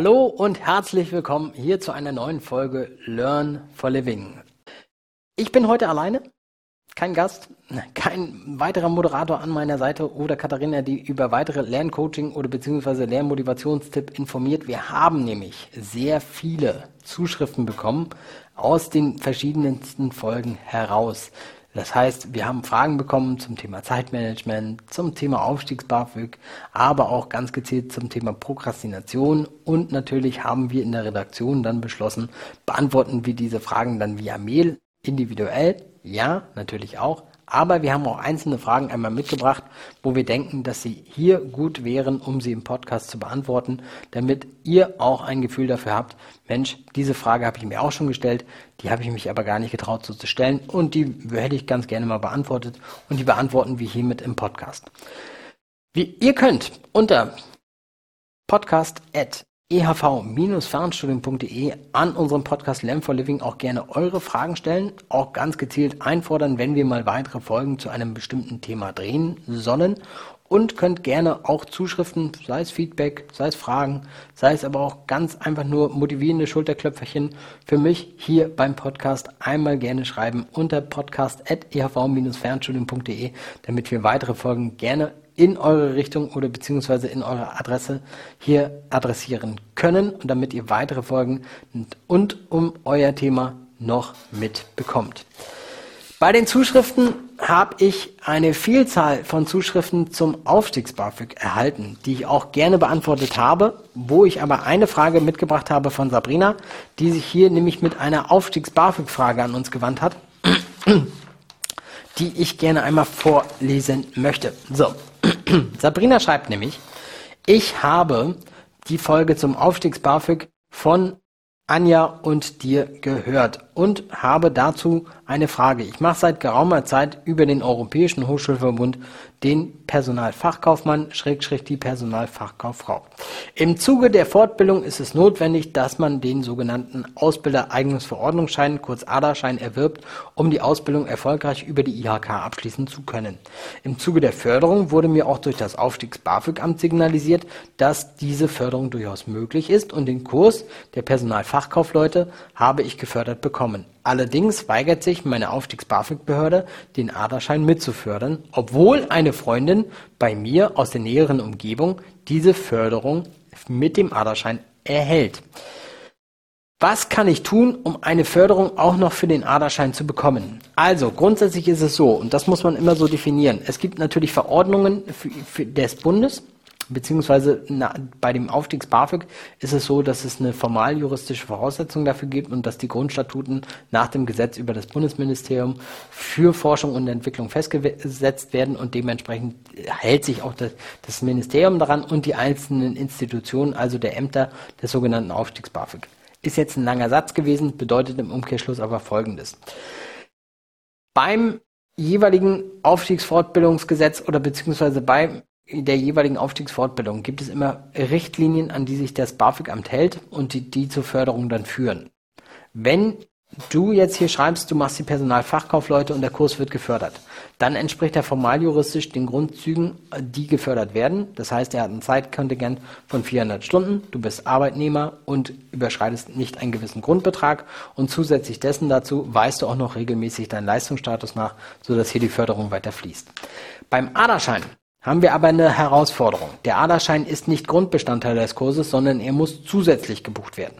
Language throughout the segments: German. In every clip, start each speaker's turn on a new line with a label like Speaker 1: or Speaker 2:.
Speaker 1: Hallo und herzlich willkommen hier zu einer neuen Folge Learn for Living. Ich bin heute alleine, kein Gast, kein weiterer Moderator an meiner Seite oder Katharina, die über weitere Lerncoaching oder beziehungsweise Lernmotivationstipp informiert. Wir haben nämlich sehr viele Zuschriften bekommen aus den verschiedensten Folgen heraus. Das heißt, wir haben Fragen bekommen zum Thema Zeitmanagement, zum Thema Aufstiegs-BAföG, aber auch ganz gezielt zum Thema Prokrastination und natürlich haben wir in der Redaktion dann beschlossen, beantworten wir diese Fragen dann via Mail individuell. Ja, natürlich auch. Aber wir haben auch einzelne Fragen einmal mitgebracht, wo wir denken, dass sie hier gut wären, um sie im Podcast zu beantworten, damit ihr auch ein Gefühl dafür habt, Mensch, diese Frage habe ich mir auch schon gestellt, die habe ich mich aber gar nicht getraut so zu stellen und die hätte ich ganz gerne mal beantwortet und die beantworten wir hiermit im Podcast. Wie ihr könnt unter podcast@ ehv-fernstudium.de an unserem Podcast Learn for Living auch gerne eure Fragen stellen, auch ganz gezielt einfordern, wenn wir mal weitere Folgen zu einem bestimmten Thema drehen sollen. Und könnt gerne auch Zuschriften, sei es Feedback, sei es Fragen, sei es aber auch ganz einfach nur motivierende Schulterklöpferchen für mich hier beim Podcast einmal gerne schreiben unter podcast.ehv-fernstudium.de, damit wir weitere Folgen gerne in eure Richtung oder beziehungsweise in eure Adresse hier adressieren können und damit ihr weitere Folgen und um euer Thema noch mitbekommt. Bei den Zuschriften habe ich eine Vielzahl von Zuschriften zum Aufstiegs-BAföG erhalten, die ich auch gerne beantwortet habe, wo ich aber eine Frage mitgebracht habe von Sabrina, die sich hier nämlich mit einer Aufstiegs-BAföG-Frage an uns gewandt hat, die ich gerne einmal vorlesen möchte. So, Sabrina schreibt nämlich, ich habe die Folge zum Aufstiegs-BAföG von Anja und dir gehört und habe dazu eine Frage. Ich mache seit geraumer Zeit über den Europäischen Hochschulverbund den Personalfachkaufmann, Schrägstrich die Personalfachkauffrau. Im Zuge der Fortbildung ist es notwendig, dass man den sogenannten Ausbildereignungsverordnungsschein, kurz ADA-Schein, erwirbt, um die Ausbildung erfolgreich über die IHK abschließen zu können. Im Zuge der Förderung wurde mir auch durch das Aufstiegs-BAföG-Amt signalisiert, dass diese Förderung durchaus möglich ist und den Kurs der Personalfachkaufleute habe ich gefördert bekommen. Allerdings weigert sich meine Aufstiegs-BAföG-Behörde, den ADA-Schein mitzufördern, obwohl eine Freundin bei mir aus der näheren Umgebung diese Förderung mit dem ADA-Schein erhält. Was kann ich tun, um eine Förderung auch noch für den ADA-Schein zu bekommen? Also, grundsätzlich ist es so, und das muss man immer so definieren. Es gibt natürlich Verordnungen für, für des Bundes, beziehungsweise na, bei dem Aufstiegs BAföG ist es so, dass es eine formal juristische Voraussetzung dafür gibt und dass die Grundstatuten nach dem Gesetz über das Bundesministerium für Forschung und Entwicklung festgesetzt werden und dementsprechend hält sich auch das, das Ministerium daran und die einzelnen Institutionen, also der Ämter des sogenannten Aufstiegs BAföG. Ist jetzt ein langer Satz gewesen, bedeutet im Umkehrschluss aber Folgendes. Beim jeweiligen Aufstiegsfortbildungsgesetz oder beziehungsweise beim der jeweiligen Aufstiegsfortbildung gibt es immer Richtlinien, an die sich das BAföG-Amt hält und die, die zur Förderung dann führen. Wenn du jetzt hier schreibst, du machst die Personalfachkaufleute und der Kurs wird gefördert, dann entspricht er formal juristisch den Grundzügen, die gefördert werden. Das heißt, er hat ein Zeitkontingent von 400 Stunden, du bist Arbeitnehmer und überschreitest nicht einen gewissen Grundbetrag und zusätzlich dessen dazu weist du auch noch regelmäßig deinen Leistungsstatus nach, sodass hier die Förderung weiter fließt. Beim ADA-Schein haben wir aber eine Herausforderung. Der Aderschein ist nicht Grundbestandteil des Kurses, sondern er muss zusätzlich gebucht werden.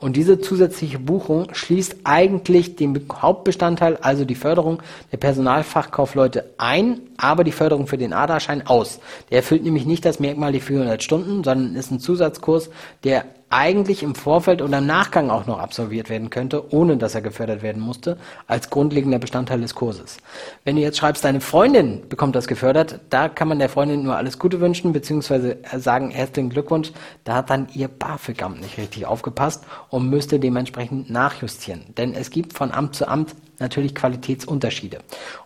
Speaker 1: Und diese zusätzliche Buchung schließt eigentlich den Hauptbestandteil, also die Förderung der Personalfachkaufleute ein, aber die Förderung für den Aderschein aus. Der erfüllt nämlich nicht das Merkmal die 400 Stunden, sondern ist ein Zusatzkurs, der eigentlich im Vorfeld oder im Nachgang auch noch absolviert werden könnte, ohne dass er gefördert werden musste, als grundlegender Bestandteil des Kurses. Wenn du jetzt schreibst, deine Freundin bekommt das gefördert, da kann man der Freundin nur alles Gute wünschen, beziehungsweise sagen herzlichen Glückwunsch, da hat dann ihr BAföG-Amt nicht richtig aufgepasst und müsste dementsprechend nachjustieren. Denn es gibt von Amt zu Amt natürlich Qualitätsunterschiede.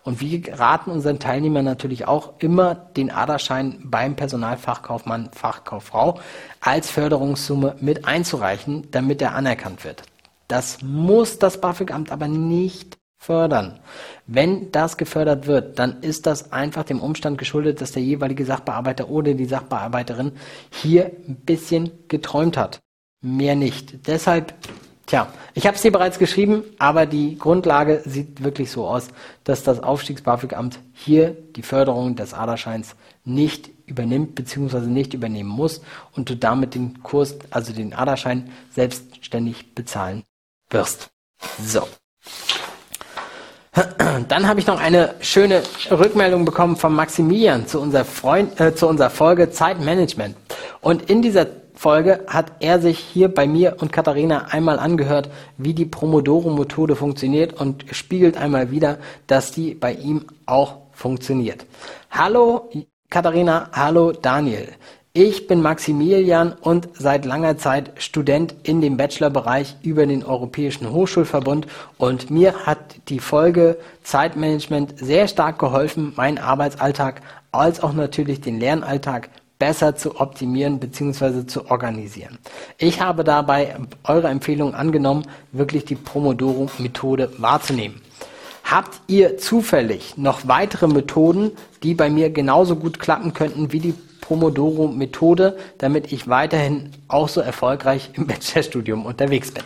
Speaker 1: Und wir raten unseren Teilnehmern natürlich auch immer den Aderschein beim Personalfachkaufmann, Fachkauffrau als Förderungssumme mit einzureichen, damit er anerkannt wird. Das muss das BAföG-Amt aber nicht fördern. Wenn das gefördert wird, dann ist das einfach dem Umstand geschuldet, dass der jeweilige Sachbearbeiter oder die Sachbearbeiterin hier ein bisschen geträumt hat mehr nicht. Deshalb, tja, ich habe es dir bereits geschrieben, aber die Grundlage sieht wirklich so aus, dass das Aufstiegs-BAföG-Amt hier die Förderung des Aderscheins nicht übernimmt bzw. nicht übernehmen muss und du damit den Kurs, also den Aderschein, selbstständig bezahlen wirst. So. Dann habe ich noch eine schöne Rückmeldung bekommen von Maximilian zu unserer, Freund, äh, zu unserer Folge Zeitmanagement. Und in dieser Folge hat er sich hier bei mir und Katharina einmal angehört, wie die Promodoro-Methode funktioniert und spiegelt einmal wieder, dass die bei ihm auch funktioniert. Hallo Katharina, hallo Daniel. Ich bin Maximilian und seit langer Zeit Student in dem Bachelorbereich über den Europäischen Hochschulverbund und mir hat die Folge Zeitmanagement sehr stark geholfen, meinen Arbeitsalltag als auch natürlich den Lernalltag besser zu optimieren bzw. zu organisieren. Ich habe dabei eure Empfehlung angenommen, wirklich die Pomodoro-Methode wahrzunehmen. Habt ihr zufällig noch weitere Methoden, die bei mir genauso gut klappen könnten wie die Pomodoro-Methode, damit ich weiterhin auch so erfolgreich im Bachelorstudium unterwegs bin.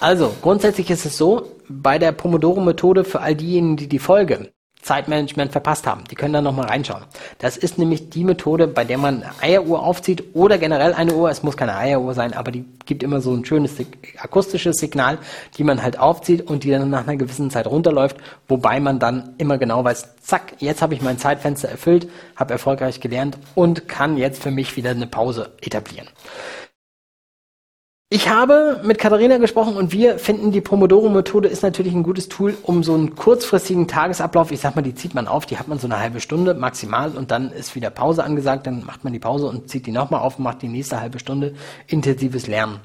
Speaker 1: Also, grundsätzlich ist es so, bei der Pomodoro-Methode für all diejenigen, die die Folge Zeitmanagement verpasst haben. Die können da nochmal reinschauen. Das ist nämlich die Methode, bei der man eine Eieruhr aufzieht oder generell eine Uhr. Es muss keine Eieruhr sein, aber die gibt immer so ein schönes akustisches Signal, die man halt aufzieht und die dann nach einer gewissen Zeit runterläuft, wobei man dann immer genau weiß, zack, jetzt habe ich mein Zeitfenster erfüllt, habe erfolgreich gelernt und kann jetzt für mich wieder eine Pause etablieren. Ich habe mit Katharina gesprochen und wir finden, die Pomodoro-Methode ist natürlich ein gutes Tool, um so einen kurzfristigen Tagesablauf, ich sag mal, die zieht man auf, die hat man so eine halbe Stunde maximal und dann ist wieder Pause angesagt, dann macht man die Pause und zieht die nochmal auf und macht die nächste halbe Stunde intensives Lernen.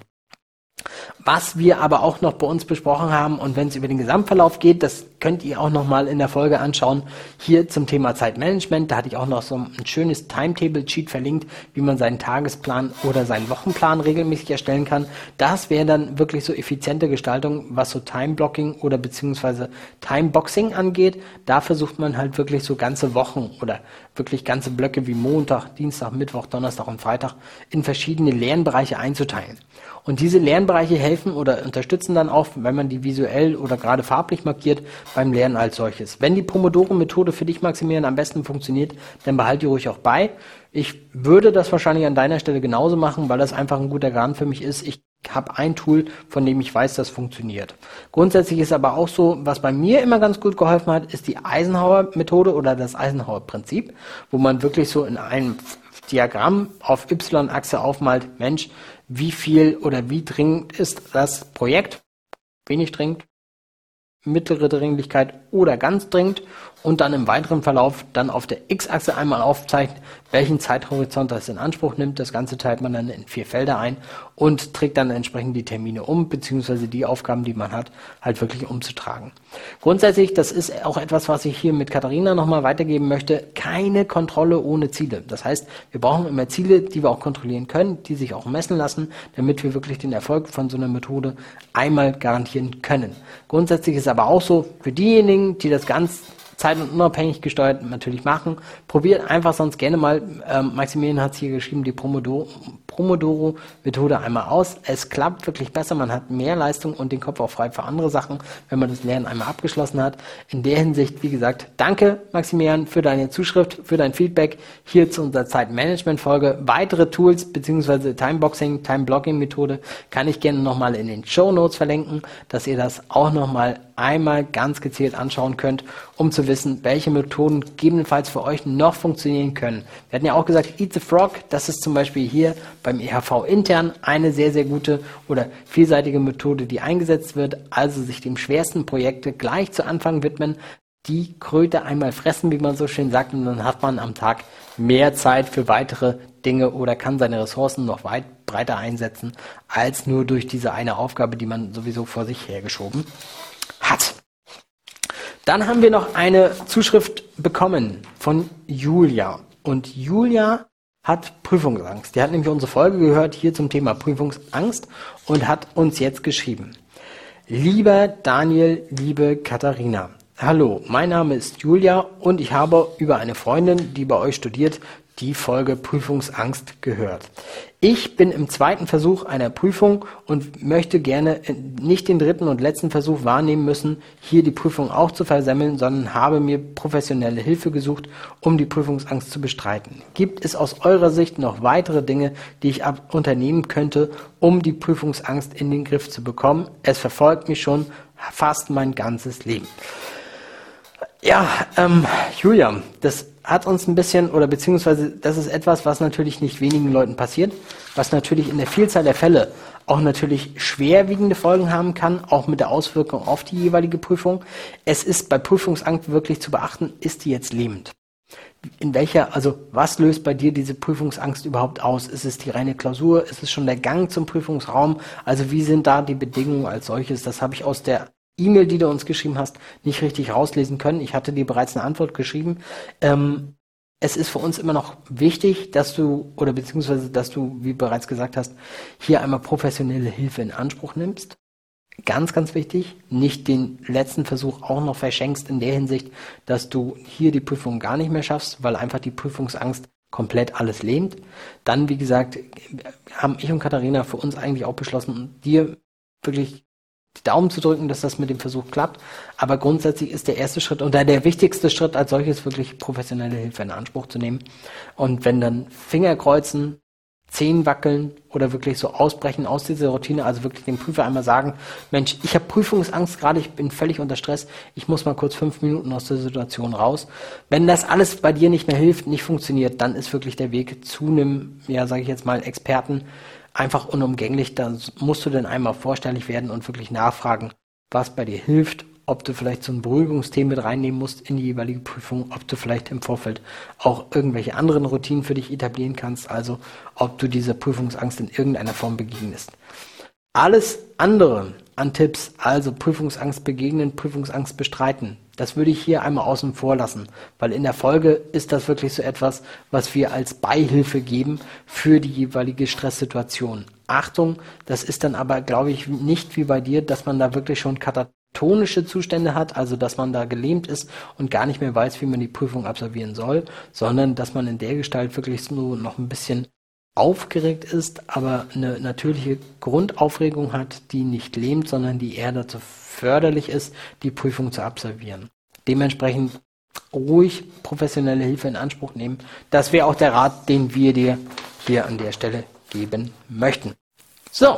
Speaker 1: Was wir aber auch noch bei uns besprochen haben und wenn es über den Gesamtverlauf geht, das könnt ihr auch noch mal in der Folge anschauen, hier zum Thema Zeitmanagement. Da hatte ich auch noch so ein schönes Timetable-Sheet verlinkt, wie man seinen Tagesplan oder seinen Wochenplan regelmäßig erstellen kann. Das wäre dann wirklich so effiziente Gestaltung, was so Time-Blocking oder beziehungsweise Time-Boxing angeht. Da versucht man halt wirklich so ganze Wochen oder wirklich ganze Blöcke wie Montag, Dienstag, Mittwoch, Donnerstag und Freitag in verschiedene Lernbereiche einzuteilen. Und diese Lernbereiche helfen oder unterstützen dann auch, wenn man die visuell oder gerade farblich markiert, beim Lernen als solches. Wenn die Pomodoro-Methode für dich, Maximilian, am besten funktioniert, dann behalte die ruhig auch bei. Ich würde das wahrscheinlich an deiner Stelle genauso machen, weil das einfach ein guter Garn für mich ist. Ich habe ein Tool, von dem ich weiß, das funktioniert. Grundsätzlich ist aber auch so, was bei mir immer ganz gut geholfen hat, ist die Eisenhower-Methode oder das Eisenhower-Prinzip, wo man wirklich so in einem Diagramm auf Y-Achse aufmalt, Mensch, wie viel oder wie dringend ist das Projekt? Wenig dringend, mittlere Dringlichkeit oder ganz dringend und dann im weiteren Verlauf dann auf der X-Achse einmal aufzeichnet, welchen Zeithorizont das in Anspruch nimmt. Das Ganze teilt man dann in vier Felder ein und trägt dann entsprechend die Termine um, beziehungsweise die Aufgaben, die man hat, halt wirklich umzutragen. Grundsätzlich, das ist auch etwas, was ich hier mit Katharina nochmal weitergeben möchte, keine Kontrolle ohne Ziele. Das heißt, wir brauchen immer Ziele, die wir auch kontrollieren können, die sich auch messen lassen, damit wir wirklich den Erfolg von so einer Methode einmal garantieren können. Grundsätzlich ist aber auch so, für diejenigen, die das ganz zeit- und unabhängig gesteuert natürlich machen. Probiert einfach sonst gerne mal, ähm, Maximilian hat es hier geschrieben, die Pomodoro, Pomodoro-Methode einmal aus. Es klappt wirklich besser, man hat mehr Leistung und den Kopf auch frei für andere Sachen, wenn man das Lernen einmal abgeschlossen hat. In der Hinsicht, wie gesagt, danke Maximilian für deine Zuschrift, für dein Feedback hier zu unserer Zeitmanagement-Folge. Weitere Tools bzw. Timeboxing, Time-Blocking-Methode kann ich gerne nochmal in den Show Notes verlinken, dass ihr das auch nochmal einmal ganz gezielt anschauen könnt, um zu wissen, welche Methoden gegebenenfalls für euch noch funktionieren können. Wir hatten ja auch gesagt, Eat the Frog, das ist zum Beispiel hier beim EHV intern eine sehr, sehr gute oder vielseitige Methode, die eingesetzt wird. Also sich dem schwersten Projekte gleich zu Anfang widmen, die Kröte einmal fressen, wie man so schön sagt, und dann hat man am Tag mehr Zeit für weitere Dinge oder kann seine Ressourcen noch weit breiter einsetzen, als nur durch diese eine Aufgabe, die man sowieso vor sich hergeschoben hat. Dann haben wir noch eine Zuschrift bekommen von Julia. Und Julia hat Prüfungsangst. Die hat nämlich unsere Folge gehört hier zum Thema Prüfungsangst und hat uns jetzt geschrieben. Lieber Daniel, liebe Katharina. Hallo, mein Name ist Julia und ich habe über eine Freundin, die bei euch studiert, die Folge Prüfungsangst gehört. Ich bin im zweiten Versuch einer Prüfung und möchte gerne nicht den dritten und letzten Versuch wahrnehmen müssen, hier die Prüfung auch zu versemmeln, sondern habe mir professionelle Hilfe gesucht, um die Prüfungsangst zu bestreiten. Gibt es aus eurer Sicht noch weitere Dinge, die ich unternehmen könnte, um die Prüfungsangst in den Griff zu bekommen? Es verfolgt mich schon fast mein ganzes Leben. Ja, ähm, Julia, das hat uns ein bisschen, oder beziehungsweise das ist etwas, was natürlich nicht wenigen Leuten passiert, was natürlich in der Vielzahl der Fälle auch natürlich schwerwiegende Folgen haben kann, auch mit der Auswirkung auf die jeweilige Prüfung. Es ist bei Prüfungsangst wirklich zu beachten, ist die jetzt lebend? In welcher, also was löst bei dir diese Prüfungsangst überhaupt aus? Ist es die reine Klausur? Ist es schon der Gang zum Prüfungsraum? Also wie sind da die Bedingungen als solches? Das habe ich aus der E-Mail, die du uns geschrieben hast, nicht richtig rauslesen können. Ich hatte dir bereits eine Antwort geschrieben. Ähm, es ist für uns immer noch wichtig, dass du, oder beziehungsweise, dass du, wie bereits gesagt hast, hier einmal professionelle Hilfe in Anspruch nimmst. Ganz, ganz wichtig, nicht den letzten Versuch auch noch verschenkst in der Hinsicht, dass du hier die Prüfung gar nicht mehr schaffst, weil einfach die Prüfungsangst komplett alles lähmt. Dann, wie gesagt, haben ich und Katharina für uns eigentlich auch beschlossen, dir wirklich die Daumen zu drücken, dass das mit dem Versuch klappt. Aber grundsätzlich ist der erste Schritt und der wichtigste Schritt als solches wirklich professionelle Hilfe in Anspruch zu nehmen. Und wenn dann Finger kreuzen, Zehen wackeln oder wirklich so ausbrechen aus dieser Routine, also wirklich dem Prüfer einmal sagen, Mensch, ich habe Prüfungsangst gerade, ich bin völlig unter Stress, ich muss mal kurz fünf Minuten aus der Situation raus. Wenn das alles bei dir nicht mehr hilft, nicht funktioniert, dann ist wirklich der Weg zu einem, ja, sage ich jetzt mal, Experten, einfach unumgänglich. Da musst du dann einmal vorstellig werden und wirklich nachfragen, was bei dir hilft, ob du vielleicht so ein Beruhigungsthema mit reinnehmen musst in die jeweilige Prüfung, ob du vielleicht im Vorfeld auch irgendwelche anderen Routinen für dich etablieren kannst, also ob du dieser Prüfungsangst in irgendeiner Form begegnest. Alles andere an Tipps, also Prüfungsangst begegnen, Prüfungsangst bestreiten, das würde ich hier einmal außen vor lassen, weil in der Folge ist das wirklich so etwas, was wir als Beihilfe geben für die jeweilige Stresssituation. Achtung, das ist dann aber, glaube ich, nicht wie bei dir, dass man da wirklich schon katatonische Zustände hat, also dass man da gelähmt ist und gar nicht mehr weiß, wie man die Prüfung absolvieren soll, sondern dass man in der Gestalt wirklich so noch ein bisschen aufgeregt ist, aber eine natürliche Grundaufregung hat, die nicht lähmt, sondern die eher dazu förderlich ist, die Prüfung zu absolvieren. Dementsprechend ruhig professionelle Hilfe in Anspruch nehmen. Das wäre auch der Rat, den wir dir hier an der Stelle geben möchten. So,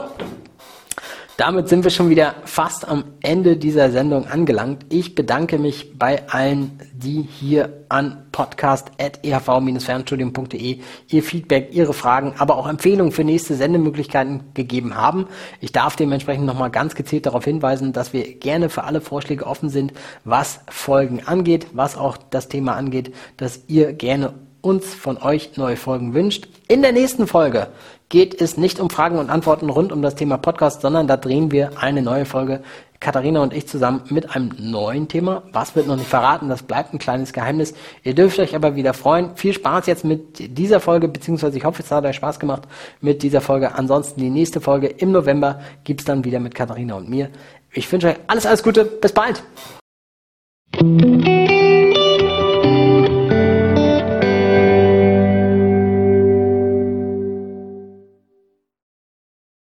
Speaker 1: damit sind wir schon wieder fast am Ende dieser Sendung angelangt. Ich bedanke mich bei allen, die hier an podcast.ehv-fernstudium.de ihr Feedback, ihre Fragen, aber auch Empfehlungen für nächste Sendemöglichkeiten gegeben haben. Ich darf dementsprechend nochmal ganz gezielt darauf hinweisen, dass wir gerne für alle Vorschläge offen sind, was Folgen angeht, was auch das Thema angeht, dass ihr gerne uns von euch neue Folgen wünscht. In der nächsten Folge geht es nicht um Fragen und Antworten rund um das Thema Podcast, sondern da drehen wir eine neue Folge, Katharina und ich zusammen mit einem neuen Thema. Was wird noch nicht verraten? Das bleibt ein kleines Geheimnis. Ihr dürft euch aber wieder freuen. Viel Spaß jetzt mit dieser Folge, beziehungsweise ich hoffe, es hat euch Spaß gemacht mit dieser Folge. Ansonsten die nächste Folge im November gibt es dann wieder mit Katharina und mir. Ich wünsche euch alles, alles Gute. Bis bald.